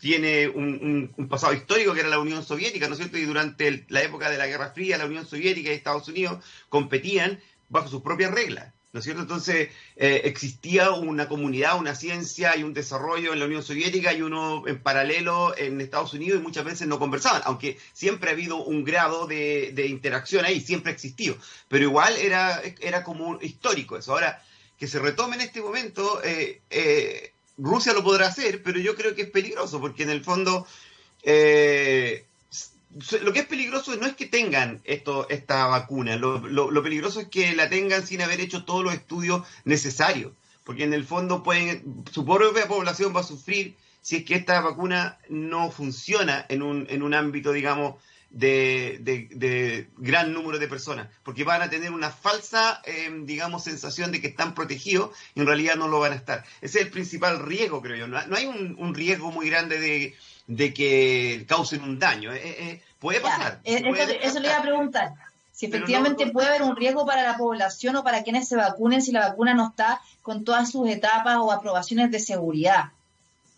tiene un, pasado histórico que era la Unión Soviética, ¿no es cierto? Y durante la época de la Guerra Fría, la Unión Soviética y Estados Unidos competían bajo sus propias reglas. ¿no es cierto? Entonces eh, existía una comunidad, una ciencia y un desarrollo en la Unión Soviética y uno en paralelo en Estados Unidos y muchas veces no conversaban, aunque siempre ha habido un grado de, interacción ahí, siempre ha existido, pero igual era, era como histórico eso. Ahora, que se retome en este momento, eh, eh, Rusia lo podrá hacer, pero yo creo que es peligroso, porque en el fondo lo que es peligroso no es que tengan esto, esta vacuna, lo, peligroso es que la tengan sin haber hecho todos los estudios necesarios, porque en el fondo pueden, su propia población va a sufrir si es que esta vacuna no funciona en un, en un ámbito, digamos, de, gran número de personas, porque van a tener una falsa, em, digamos, sensación de que están protegidos y en realidad no lo van a estar. Ese es el principal riesgo, creo yo. No, hay un, riesgo muy grande de, que causen un daño. Eh, eh, eh, puede pasar. eso, le iba a preguntar. Si efectivamente puede haber un riesgo para la población o para quienes se vacunen si la vacuna no está con todas sus etapas o aprobaciones de seguridad.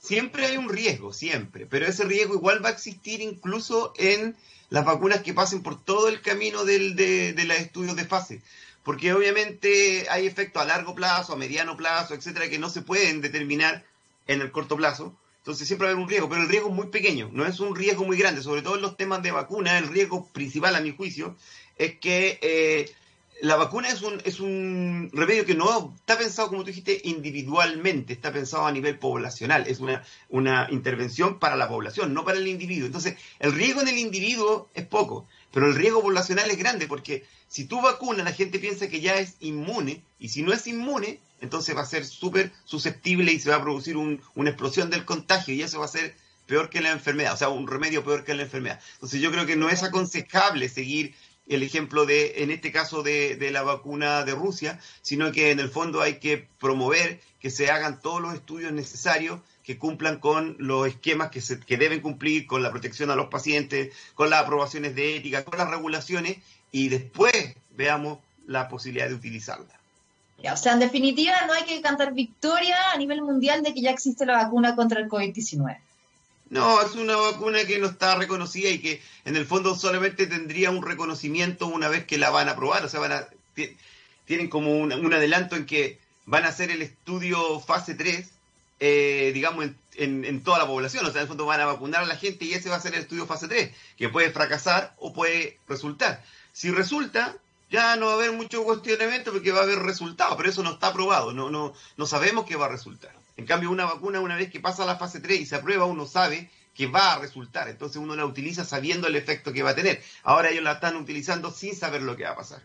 Siempre hay un riesgo, siempre, pero ese riesgo igual va a existir incluso en las vacunas que pasen por todo el camino del, de, de los estudios de fase. Porque obviamente hay efectos a largo plazo, a mediano plazo, etcétera, que no se pueden determinar en el corto plazo. Entonces siempre va a haber un riesgo, pero el riesgo es muy pequeño, no es un riesgo muy grande, sobre todo en los temas de vacuna. El riesgo principal, a mi juicio, es que eh, la vacuna es un, es un remedio que no está pensado, como tú dijiste, individualmente, está pensado a nivel poblacional, es una, una intervención para la población, no para el individuo. Entonces, el riesgo en el individuo es poco, pero el riesgo poblacional es grande, porque si tú vacunas, la gente piensa que ya es inmune, y si no es inmune, entonces va a ser súper susceptible y se va a producir una explosión del contagio, y eso va a ser peor que la enfermedad, o sea, un remedio peor que la enfermedad. Entonces yo creo que no es aconsejable seguir el ejemplo de, en este caso, de, la vacuna de Rusia, sino que en el fondo hay que promover que se hagan todos los estudios necesarios que cumplan con los esquemas que, se, que deben cumplir, con la protección a los pacientes, con las aprobaciones de ética, con las regulaciones, y después veamos la posibilidad de utilizarla. o sea, en definitiva, no hay que cantar victoria a nivel mundial de que ya existe la vacuna contra el COVID-19. No, es una vacuna que no está reconocida y que en el fondo solamente tendría un reconocimiento una vez que la van a probar. O sea, van a, tienen como un, adelanto en que van a hacer el estudio fase 3, eh, digamos, en, en, toda la población. O sea, en el fondo van a vacunar a la gente y ese va a ser el estudio fase 3, que puede fracasar o puede resultar. Si resulta, ya no va a haber mucho cuestionamiento porque va a haber resultado, pero eso no está aprobado, no, no, no sabemos qué va a resultar. En cambio, una vacuna, una vez que pasa la fase 3 y se aprueba, uno sabe que va a resultar. Entonces uno la utiliza sabiendo el efecto que va a tener. Ahora ellos la están utilizando sin saber lo que va a pasar.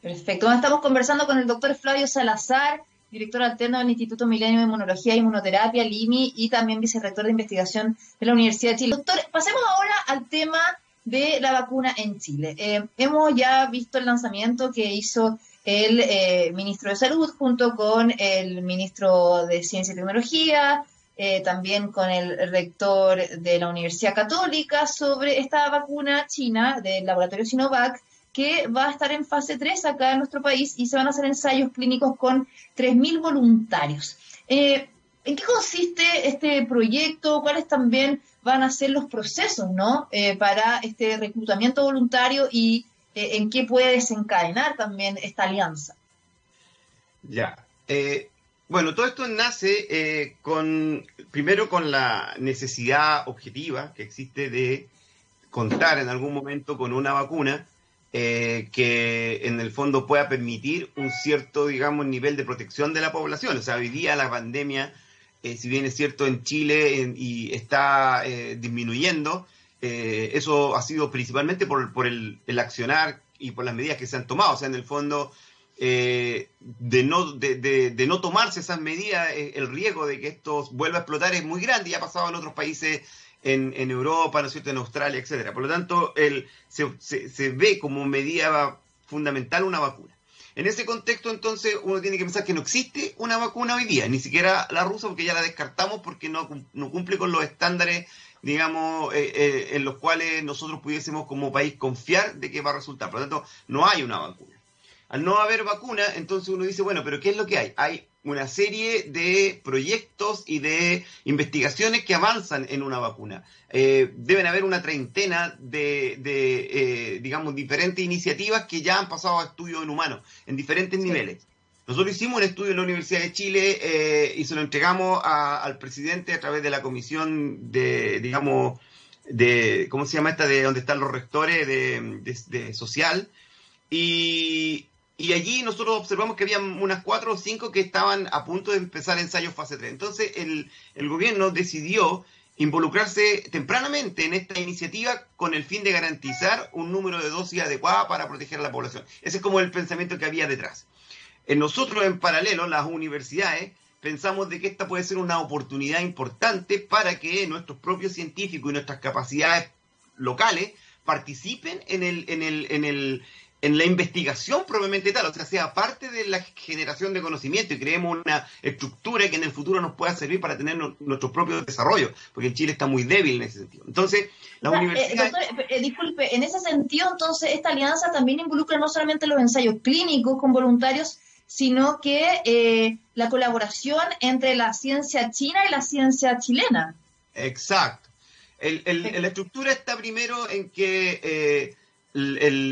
Perfecto. Estamos conversando con el doctor Flavio Salazar, director alterno del Instituto Milenio de Inmunología y Inmunoterapia, LIMI, y también vicerrector de investigación de la Universidad de Chile. Doctor, pasemos ahora al tema de la vacuna en Chile. Eh, hemos ya visto el lanzamiento que hizo el eh, ministro de Salud junto con el ministro de Ciencia y Tecnología, eh, también con el rector de la Universidad Católica sobre esta vacuna china del laboratorio Sinovac que va a estar en fase 3 acá en nuestro país y se van a hacer ensayos clínicos con 3.000 voluntarios. Eh, ¿En qué consiste este proyecto? ¿Cuáles también van a ser los procesos ¿no? para este reclutamiento voluntario y en qué puede desencadenar también esta alianza. Ya. Eh, bueno, todo esto nace eh, con, primero con la necesidad objetiva que existe de contar en algún momento con una vacuna que en el fondo pueda permitir un cierto, digamos, nivel de protección de la población. O sea, hoy día la pandemia, si bien es cierto en Chile y está disminuyendo, eh, eso ha sido principalmente por, el, accionar y por las medidas que se han tomado. O sea, en el fondo, eh, de, no, de, no tomarse esas medidas, eh, el riesgo de que esto vuelva a explotar es muy grande y ha pasado en otros países en, Europa, ¿no es cierto?, en Australia, etcétera. Por lo tanto, el, se, se, ve como medida fundamental una vacuna. En ese contexto, entonces, uno tiene que pensar que no existe una vacuna hoy día, ni siquiera la rusa, porque ya la descartamos porque no, no cumple con los estándares digamos, eh, eh, en los cuales nosotros pudiésemos como país confiar de que va a resultar. Por lo tanto, no hay una vacuna. Al no haber vacuna, entonces uno dice, bueno, pero ¿qué es lo que hay? Hay una serie de proyectos y de investigaciones que avanzan en una vacuna. Eh, deben haber una treintena de, eh, digamos, diferentes iniciativas que ya han pasado a estudio en humanos, en diferentes niveles. Nosotros hicimos un estudio en la Universidad de Chile eh, y se lo entregamos al presidente a través de la comisión de, digamos, de, ¿cómo se llama esta? De donde están los rectores de, social. Y, allí nosotros observamos que había unas cuatro o cinco que estaban a punto de empezar ensayos fase 3. Entonces el, el gobierno decidió involucrarse tempranamente en esta iniciativa con el fin de garantizar un número de dosis adecuada para proteger a la población. Ese es como el pensamiento que había detrás. En nosotros, en paralelo, las universidades, pensamos de que esta puede ser una oportunidad importante para que nuestros propios científicos y nuestras capacidades locales participen en el, en el, en el, en la investigación probablemente tal, o sea, sea parte de la generación de conocimiento y creemos una estructura que en el futuro nos pueda servir para tener nuestro propio desarrollo, porque Chile está muy débil en ese sentido. Entonces, la universidad... Eh, eh, disculpe, en ese sentido, entonces, esta alianza también involucra no solamente los ensayos clínicos con voluntarios, sino que eh, la colaboración entre la ciencia china y la ciencia chilena. Exacto. la estructura está primero en que eh,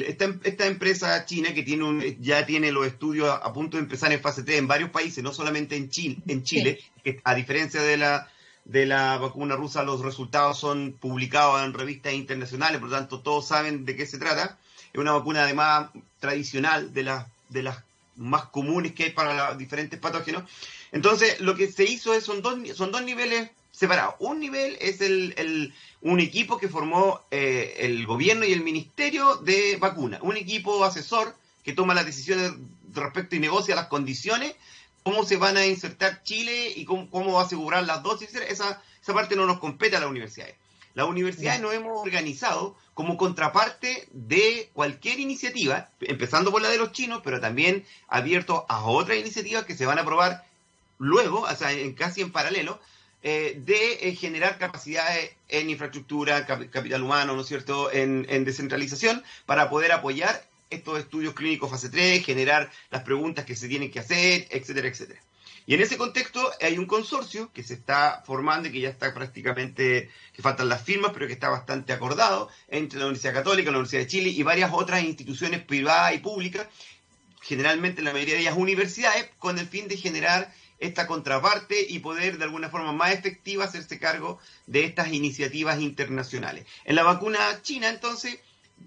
esta, empresa china que tiene un, ya tiene los estudios a, punto de empezar en fase 3 en varios países, no solamente en Chile, en Chile que a diferencia de la, de la vacuna rusa, los resultados son publicados en revistas internacionales, por lo tanto todos saben de qué se trata. Es una vacuna además tradicional de las de las más comunes que hay para los diferentes patógenos. Entonces, lo que se hizo es, son, dos, son dos niveles separados. Un nivel es el, un equipo que formó eh, el gobierno y el ministerio de vacunas. Un equipo asesor que toma las decisiones respecto y negocia las condiciones, cómo se van a insertar Chile y cómo, cómo va a asegurar las dosis. Esa, esa parte no nos compete a las universidades. Las universidades nos hemos organizado como contraparte de cualquier iniciativa, empezando por la de los chinos, pero también abierto a otras iniciativas que se van a aprobar luego, o sea, en, casi en paralelo, eh, de eh, generar capacidades en infraestructura, capital humano, ¿no es cierto?, en, en descentralización, para poder apoyar estos estudios clínicos fase 3, generar las preguntas que se tienen que hacer, etcétera, etcétera. Y en ese contexto hay un consorcio que se está formando y que ya está prácticamente, que faltan las firmas, pero que está bastante acordado entre la Universidad Católica, la Universidad de Chile y varias otras instituciones privadas y públicas, generalmente la mayoría de ellas universidades, con el fin de generar esta contraparte y poder de alguna forma más efectiva hacerse cargo de estas iniciativas internacionales. En la vacuna china, entonces,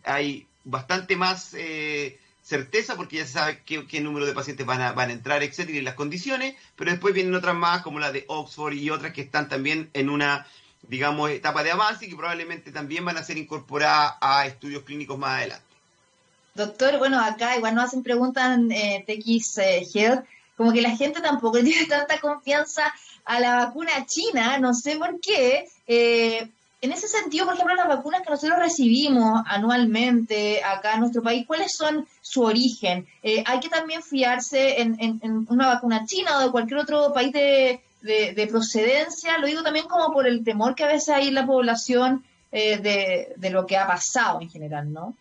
hay bastante más... Eh, certeza porque ya se sabe qué, número de pacientes van a, van a entrar, etcétera, y las condiciones, pero después vienen otras más, como la de Oxford y otras que están también en una, digamos, etapa de avance y que probablemente también van a ser incorporadas a estudios clínicos más adelante. Doctor, bueno, acá igual nos hacen preguntas en eh, eh, como que la gente tampoco [laughs] tiene tanta confianza a la vacuna china, no sé por qué. Eh, en ese sentido, por ejemplo, las vacunas que nosotros recibimos anualmente acá en nuestro país, ¿cuáles son su origen? Eh, ¿Hay que también fiarse en, una vacuna china o de cualquier otro país de, procedencia? Lo digo también como por el temor que a veces hay en la población eh, de, lo que ha pasado en general, ¿no?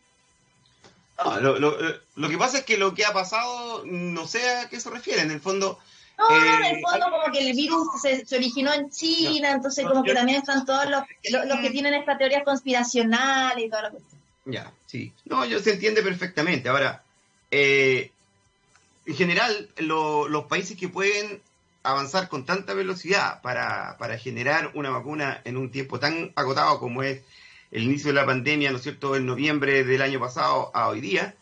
lo, lo, que pasa es que lo que ha pasado, no sé a qué se refiere. En el fondo, no, en el eh, fondo como que el virus se, originó en China, entonces como que también están todos los, los, que tienen esta teoría conspiracional y toda la cuestión. Ya, sí. No, yo se entiende perfectamente. Ahora, eh, en general, los países que pueden avanzar con tanta velocidad para, para generar una vacuna en un tiempo tan agotado como es el inicio de la pandemia, ¿no es cierto?, en noviembre del año pasado a hoy día,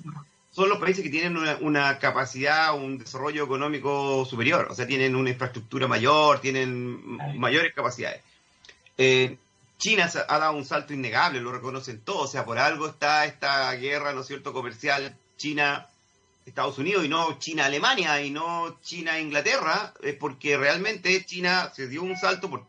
son los países que tienen una, capacidad, un desarrollo económico superior, o sea, tienen una infraestructura mayor, tienen mayores capacidades. Eh, China ha dado un salto innegable, lo reconocen todos, o sea, por algo está esta guerra, ¿no es cierto?, comercial China-Estados Unidos y no China-Alemania y no China-Inglaterra, es porque realmente China se dio un salto por,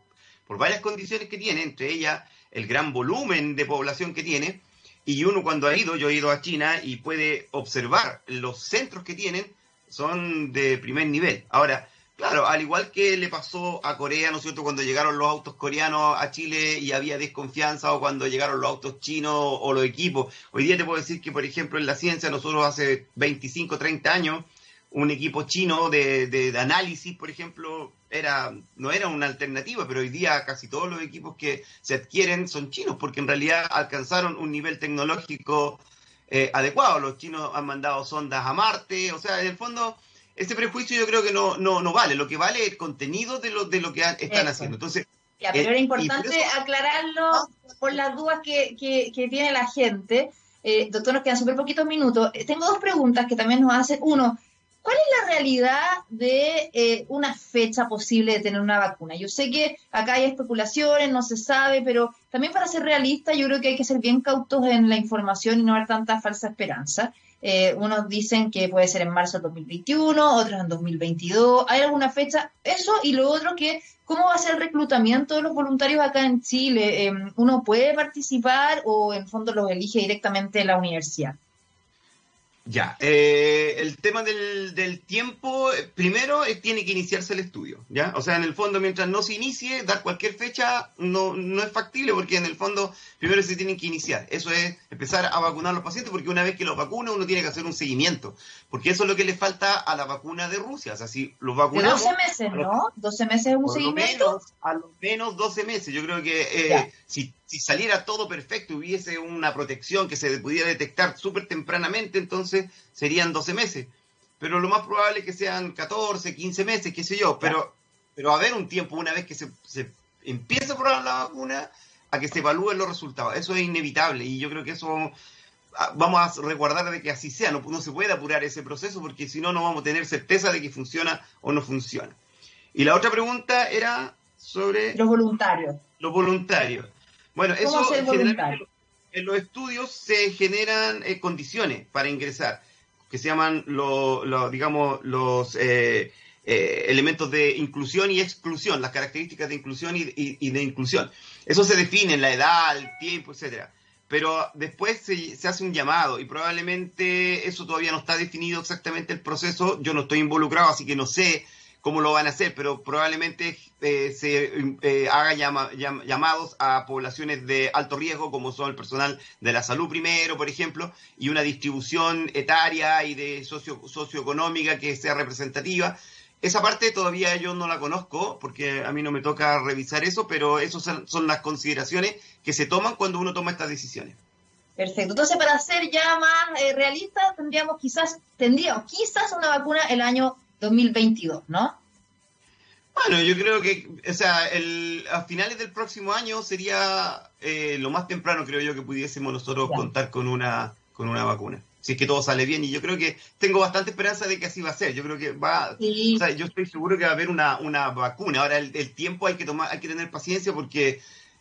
por varias condiciones que tiene, entre ellas el gran volumen de población que tiene, y uno cuando ha ido, yo he ido a China y puede observar los centros que tienen, son de primer nivel. Ahora, claro, al igual que le pasó a Corea, ¿no es cierto?, cuando llegaron los autos coreanos a Chile y había desconfianza, o cuando llegaron los autos chinos o los equipos. Hoy día te puedo decir que, por ejemplo, en la ciencia, nosotros hace 25, 30 años, un equipo chino de, análisis, por ejemplo, era no era una alternativa, pero hoy día casi todos los equipos que se adquieren son chinos, porque en realidad alcanzaron un nivel tecnológico eh, adecuado. Los chinos han mandado sondas a Marte, o sea, en el fondo, ese prejuicio yo creo que no, no, no vale, lo que vale es el contenido de lo, de lo que están haciendo. Entonces, ya, pero era eh, importante aclararlo por las dudas que, que, tiene la gente. Eh, doctor, nos quedan súper poquitos minutos. tengo dos preguntas que también nos hacen. Uno, ¿Cuál es la realidad de eh, una fecha posible de tener una vacuna? Yo sé que acá hay especulaciones, no se sabe, pero también para ser realista yo creo que hay que ser bien cautos en la información y no dar tanta falsa esperanza. Eh, unos dicen que puede ser en marzo de 2021, otros en 2022. ¿Hay alguna fecha? Eso y lo otro que, ¿cómo va a ser el reclutamiento de los voluntarios acá en Chile? Eh, ¿Uno puede participar o en fondo los elige directamente la universidad? Ya, eh, el tema del, del tiempo, eh, primero eh, tiene que iniciarse el estudio, ¿ya? O sea, en el fondo, mientras no se inicie, dar cualquier fecha no, no es factible porque en el fondo primero se tienen que iniciar. Eso es empezar a vacunar a los pacientes porque una vez que los vacuna uno tiene que hacer un seguimiento, porque eso es lo que le falta a la vacuna de Rusia. O sea, si los vacunamos... De 12 meses, ¿no? 12 meses es un seguimiento. a lo menos 12 meses. Yo creo que si si saliera todo perfecto, hubiese una protección que se pudiera detectar súper tempranamente, entonces serían 12 meses. Pero lo más probable es que sean 14, 15 meses, qué sé yo. Pero, pero haber un tiempo, una vez que se, se empieza a probar la vacuna, a que se evalúen los resultados. Eso es inevitable y yo creo que eso vamos a resguardar de que así sea. No, no se puede apurar ese proceso porque si no, no vamos a tener certeza de que funciona o no funciona. Y la otra pregunta era sobre... Los voluntarios. Los voluntarios. Bueno, eso en los estudios se generan eh, condiciones para ingresar, que se llaman lo, digamos, los eh, eh, elementos de inclusión y exclusión, las características de inclusión y, de inclusión. Eso se define en la edad, el tiempo, etcétera. Pero después se, se, hace un llamado y probablemente eso todavía no está definido exactamente el proceso. Yo no estoy involucrado, así que no sé cómo lo van a hacer, pero probablemente eh, se eh, haga llamados a poblaciones de alto riesgo, como son el personal de la salud primero, por ejemplo, y una distribución etaria y de socio, socioeconómica que sea representativa. Esa parte todavía yo no la conozco porque a mí no me toca revisar eso, pero esas son, las consideraciones que se toman cuando uno toma estas decisiones. Perfecto. Entonces, para ser ya más eh, realistas, tendríamos quizás, tendríamos quizás una vacuna el año 2022, ¿no? Bueno, yo creo que, o sea, el, a finales del próximo año sería eh, lo más temprano, creo yo, que pudiésemos nosotros contar con una, con una vacuna. Si es que todo sale bien. Y yo creo que tengo bastante esperanza de que así va a ser. Yo creo que va, o sea, yo estoy seguro que va a haber una, una vacuna. Ahora, el, tiempo hay que tomar, hay que tener paciencia porque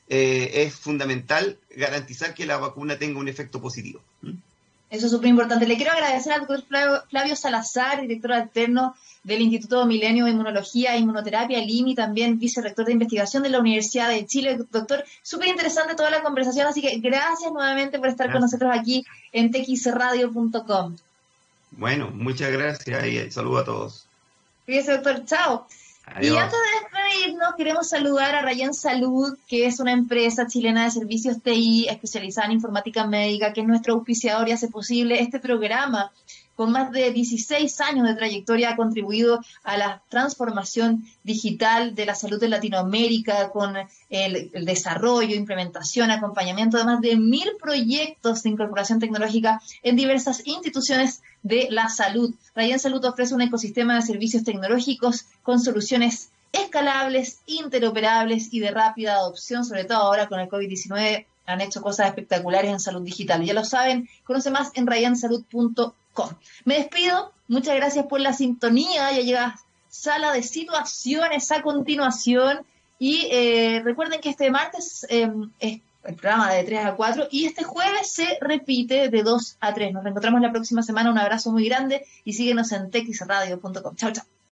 eh, es fundamental garantizar que la vacuna tenga un efecto positivo. ¿Mm? Eso es súper importante. Le quiero agradecer al doctor Flavio, Salazar, director alterno del Instituto Milenio de Inmunología e Inmunoterapia, el IMI, también vicerrector de investigación de la Universidad de Chile. Doctor, súper interesante toda la conversación, así que gracias nuevamente por estar con nosotros aquí en txradio.com. Bueno, muchas gracias y saludo a todos. Cuídese, doctor. Chao. Y antes de despedirnos, queremos saludar a Rayan Salud, que es una empresa chilena de servicios TI especializada en informática médica, que es nuestro auspiciador y hace posible este programa. Con más de 16 años de trayectoria ha contribuido a la transformación digital de la salud de Latinoamérica, con el, desarrollo, implementación, acompañamiento de más de mil proyectos de incorporación tecnológica en diversas instituciones de la salud. Ryan Salud ofrece un ecosistema de servicios tecnológicos con soluciones escalables, interoperables y de rápida adopción, sobre todo ahora con el COVID-19 han hecho cosas espectaculares en salud digital. Ya lo saben, conoce más en Me despido, muchas gracias por la sintonía, ya llega sala de situaciones a continuación y eh, recuerden que este martes eh, es el programa de 3 a 4 y este jueves se repite de 2 a 3. Nos reencontramos la próxima semana. Un abrazo muy grande y síguenos en texradio.com. Chao, chao.